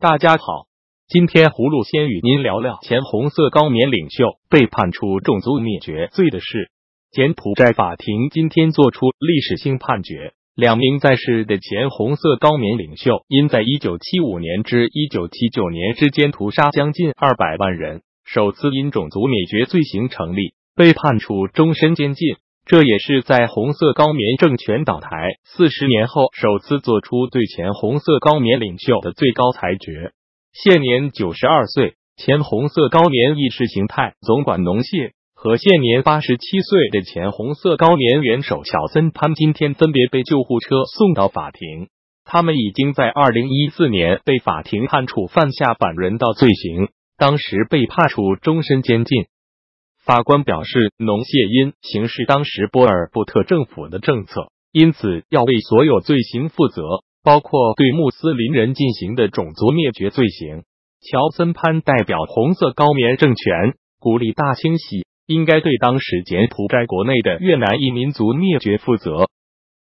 大家好，今天葫芦先与您聊聊前红色高棉领袖被判处种族灭绝罪的事。柬埔寨法庭今天作出历史性判决，两名在世的前红色高棉领袖因在一九七五年至一九七九年之间屠杀将近二百万人，首次因种族灭绝罪行成立，被判处终身监禁。这也是在红色高棉政权倒台四十年后，首次做出对前红色高棉领袖的最高裁决。现年九十二岁，前红色高棉意识形态总管农谢和现年八十七岁的前红色高棉元首小森潘今天分别被救护车送到法庭。他们已经在二零一四年被法庭判处犯下反人道罪行，当时被判处终身监禁。法官表示，农谢因行事当时波尔布特政府的政策，因此要为所有罪行负责，包括对穆斯林人进行的种族灭绝罪行。乔森潘代表红色高棉政权，鼓励大清洗，应该对当时柬埔寨国内的越南裔民族灭绝负责。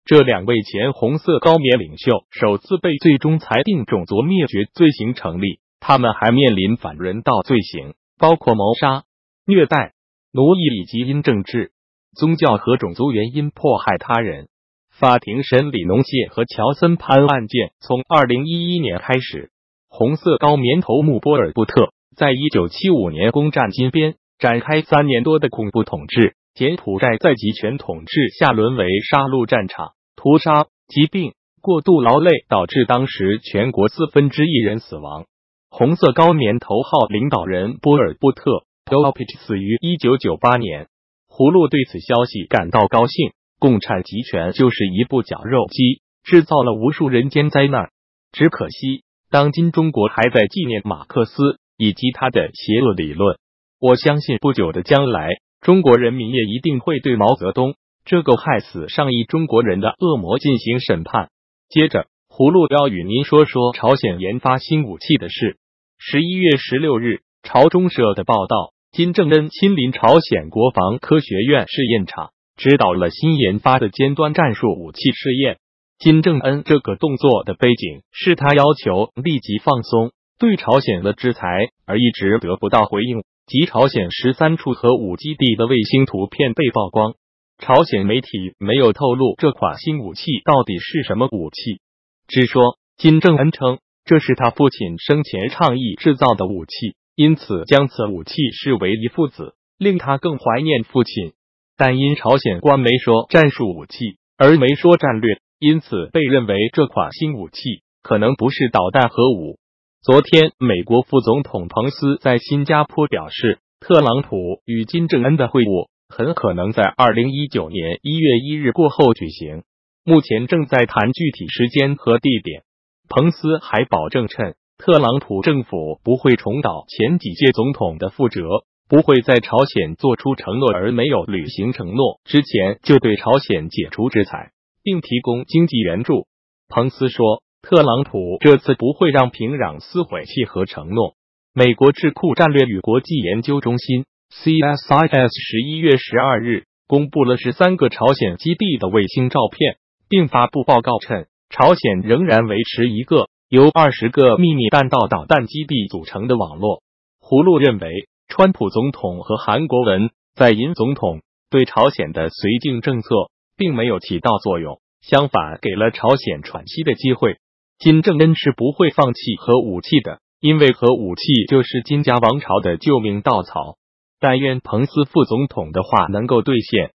这两位前红色高棉领袖首次被最终裁定种族灭绝罪行成立，他们还面临反人道罪行，包括谋杀、虐待。奴役以及因政治、宗教和种族原因迫害他人。法庭审理农谢和乔森潘案件从二零一一年开始。红色高棉头目波尔布特在一九七五年攻占金边，展开三年多的恐怖统治。柬埔寨在集权统治下沦为杀戮战场，屠杀、疾病、过度劳累导致当时全国四分之一人死亡。红色高棉头号领导人波尔布特。P o p i c 死于一九九八年，葫芦对此消息感到高兴。共产集权就是一部绞肉机，制造了无数人间灾难。只可惜，当今中国还在纪念马克思以及他的邪恶理论。我相信不久的将来，中国人民也一定会对毛泽东这个害死上亿中国人的恶魔进行审判。接着，葫芦要与您说说朝鲜研发新武器的事。十一月十六日，朝中社的报道。金正恩亲临朝鲜国防科学院试验场，指导了新研发的尖端战术武器试验。金正恩这个动作的背景是他要求立即放松对朝鲜的制裁，而一直得不到回应。及朝鲜十三处核武基地的卫星图片被曝光，朝鲜媒体没有透露这款新武器到底是什么武器，只说金正恩称这是他父亲生前倡议制造的武器。因此，将此武器视为一父子，令他更怀念父亲。但因朝鲜官媒说战术武器，而没说战略，因此被认为这款新武器可能不是导弹核武。昨天，美国副总统彭斯在新加坡表示，特朗普与金正恩的会晤很可能在二零一九年一月一日过后举行，目前正在谈具体时间和地点。彭斯还保证称。特朗普政府不会重蹈前几届总统的覆辙，不会在朝鲜做出承诺而没有履行承诺之前就对朝鲜解除制裁，并提供经济援助。彭斯说，特朗普这次不会让平壤撕毁契合承诺。美国智库战略与国际研究中心 （CSIS） 十一月十二日公布了十三个朝鲜基地的卫星照片，并发布报告称，朝鲜仍然维持一个。由二十个秘密弹道导弹基地组成的网络，葫芦认为，川普总统和韩国文在寅总统对朝鲜的绥靖政策并没有起到作用，相反给了朝鲜喘息的机会。金正恩是不会放弃核武器的，因为核武器就是金家王朝的救命稻草。但愿彭斯副总统的话能够兑现。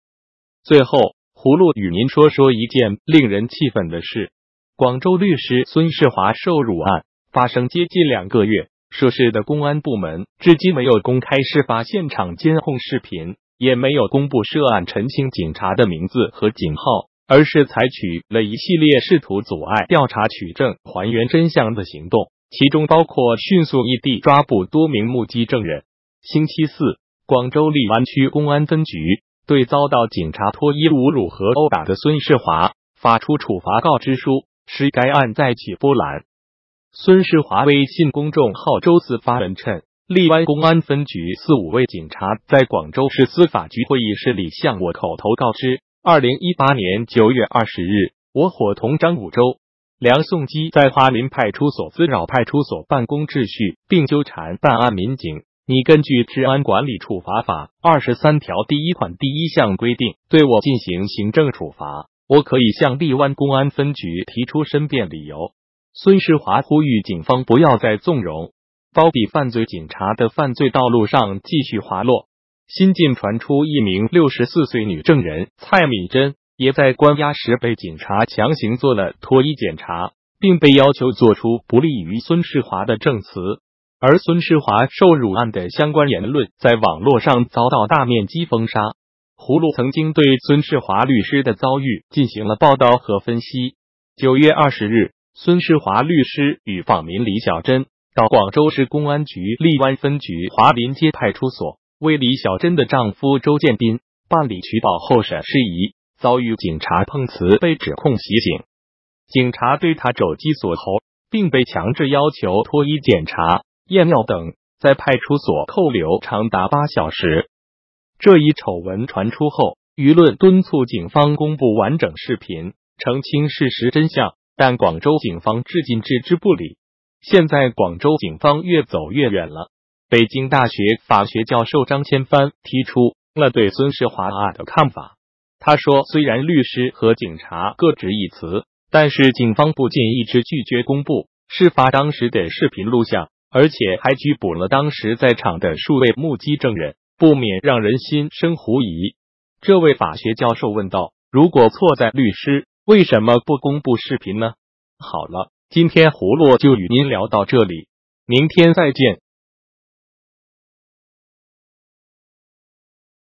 最后，葫芦与您说说一件令人气愤的事。广州律师孙世华受辱案发生接近两个月，涉事的公安部门至今没有公开事发现场监控视频，也没有公布涉案陈姓警察的名字和警号，而是采取了一系列试图阻碍调查取证、还原真相的行动，其中包括迅速异地抓捕多名目击证人。星期四，广州荔湾区公安分局对遭到警察脱衣侮辱和殴打的孙世华发出处罚告知书。使该案再起波澜。孙世华微信公众号周四发文称，荔湾公安分局四五位警察在广州市司法局会议室里向我口头告知：二零一八年九月二十日，我伙同张武洲梁颂基在花林派出所滋扰派出所办公秩序，并纠缠办案民警。你根据《治安管理处罚法》二十三条第一款第一项规定，对我进行行政处罚。我可以向荔湾公安分局提出申辩理由。孙世华呼吁警方不要再纵容、包庇犯罪警察的犯罪道路上继续滑落。新近传出一名六十四岁女证人蔡敏珍。也在关押时被警察强行做了脱衣检查，并被要求做出不利于孙世华的证词。而孙世华受辱案的相关言论在网络上遭到大面积封杀。葫芦曾经对孙世华律师的遭遇进行了报道和分析。九月二十日，孙世华律师与访民李小珍到广州市公安局荔湾分局华林街派出所，为李小珍的丈夫周建斌办理取保候审事宜。遭遇警察碰瓷，被指控袭警，警察对他肘击锁喉，并被强制要求脱衣检查、验尿等，在派出所扣留长达八小时。这一丑闻传出后，舆论敦促警方公布完整视频，澄清事实真相，但广州警方至今置之不理。现在，广州警方越走越远了。北京大学法学教授张千帆提出了对孙世华案的看法。他说：“虽然律师和警察各执一词，但是警方不仅一直拒绝公布事发当时的视频录像，而且还拘捕了当时在场的数位目击证人，不免让人心生狐疑。”这位法学教授问道：“如果错在律师，为什么不公布视频呢？”好了，今天葫芦就与您聊到这里，明天再见。